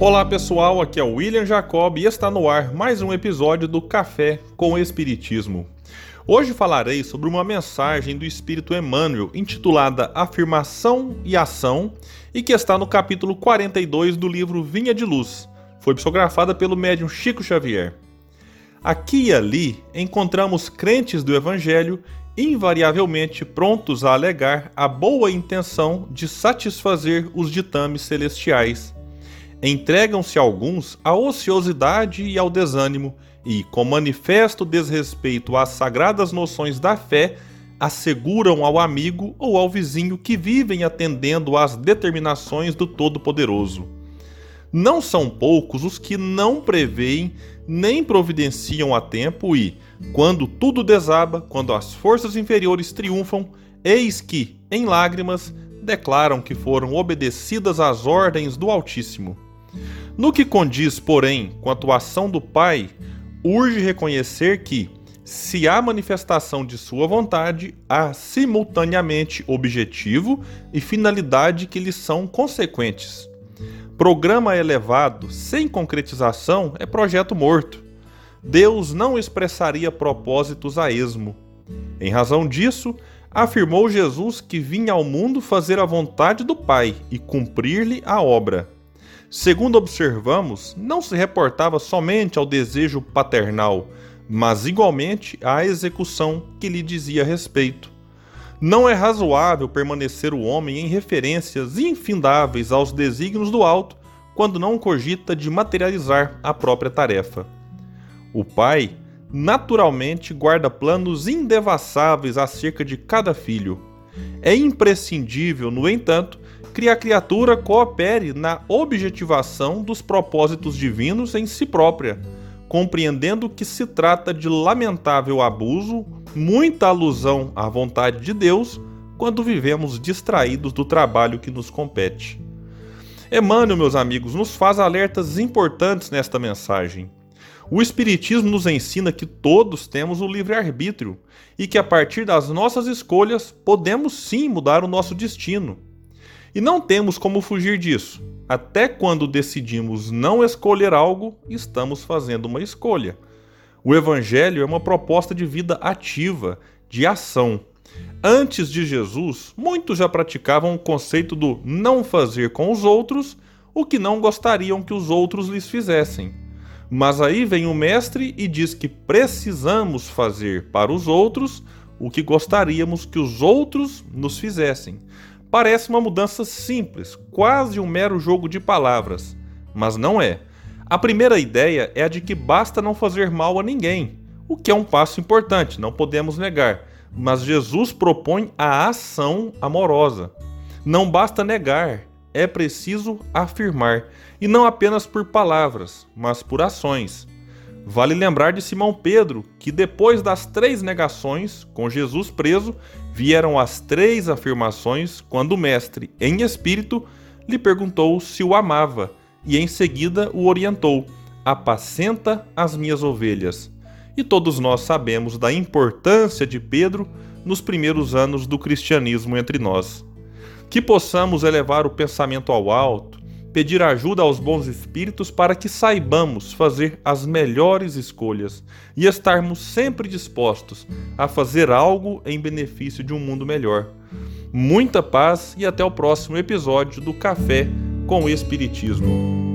Olá pessoal, aqui é o William Jacob e está no ar mais um episódio do Café com Espiritismo. Hoje falarei sobre uma mensagem do Espírito Emmanuel intitulada Afirmação e Ação e que está no capítulo 42 do livro Vinha de Luz. Foi psicografada pelo médium Chico Xavier. Aqui e ali encontramos crentes do Evangelho invariavelmente prontos a alegar a boa intenção de satisfazer os ditames celestiais Entregam-se alguns à ociosidade e ao desânimo, e, com manifesto desrespeito às sagradas noções da fé, asseguram ao amigo ou ao vizinho que vivem atendendo às determinações do Todo-Poderoso. Não são poucos os que não preveem nem providenciam a tempo e, quando tudo desaba, quando as forças inferiores triunfam, eis que, em lágrimas, declaram que foram obedecidas às ordens do Altíssimo. No que condiz, porém, com a atuação do Pai, urge reconhecer que, se há manifestação de sua vontade, há simultaneamente objetivo e finalidade que lhes são consequentes. Programa elevado sem concretização é projeto morto. Deus não expressaria propósitos a esmo. Em razão disso, afirmou Jesus que vinha ao mundo fazer a vontade do Pai e cumprir-lhe a obra. Segundo observamos, não se reportava somente ao desejo paternal, mas igualmente à execução que lhe dizia respeito. Não é razoável permanecer o homem em referências infindáveis aos desígnios do alto quando não cogita de materializar a própria tarefa. O pai, naturalmente, guarda planos indevassáveis acerca de cada filho. É imprescindível, no entanto, que a criatura coopere na objetivação dos propósitos divinos em si própria, compreendendo que se trata de lamentável abuso, muita alusão à vontade de Deus, quando vivemos distraídos do trabalho que nos compete. Emmanuel, meus amigos, nos faz alertas importantes nesta mensagem. O Espiritismo nos ensina que todos temos o livre-arbítrio e que a partir das nossas escolhas podemos sim mudar o nosso destino. E não temos como fugir disso. Até quando decidimos não escolher algo, estamos fazendo uma escolha. O Evangelho é uma proposta de vida ativa, de ação. Antes de Jesus, muitos já praticavam o conceito do não fazer com os outros o que não gostariam que os outros lhes fizessem. Mas aí vem o Mestre e diz que precisamos fazer para os outros o que gostaríamos que os outros nos fizessem. Parece uma mudança simples, quase um mero jogo de palavras, mas não é. A primeira ideia é a de que basta não fazer mal a ninguém, o que é um passo importante, não podemos negar. Mas Jesus propõe a ação amorosa. Não basta negar, é preciso afirmar, e não apenas por palavras, mas por ações. Vale lembrar de Simão Pedro, que depois das três negações, com Jesus preso, vieram as três afirmações quando o mestre, em espírito, lhe perguntou se o amava e em seguida o orientou: Apacenta as minhas ovelhas. E todos nós sabemos da importância de Pedro nos primeiros anos do cristianismo entre nós. Que possamos elevar o pensamento ao alto, pedir ajuda aos bons espíritos para que saibamos fazer as melhores escolhas e estarmos sempre dispostos a fazer algo em benefício de um mundo melhor. Muita paz e até o próximo episódio do Café com o Espiritismo.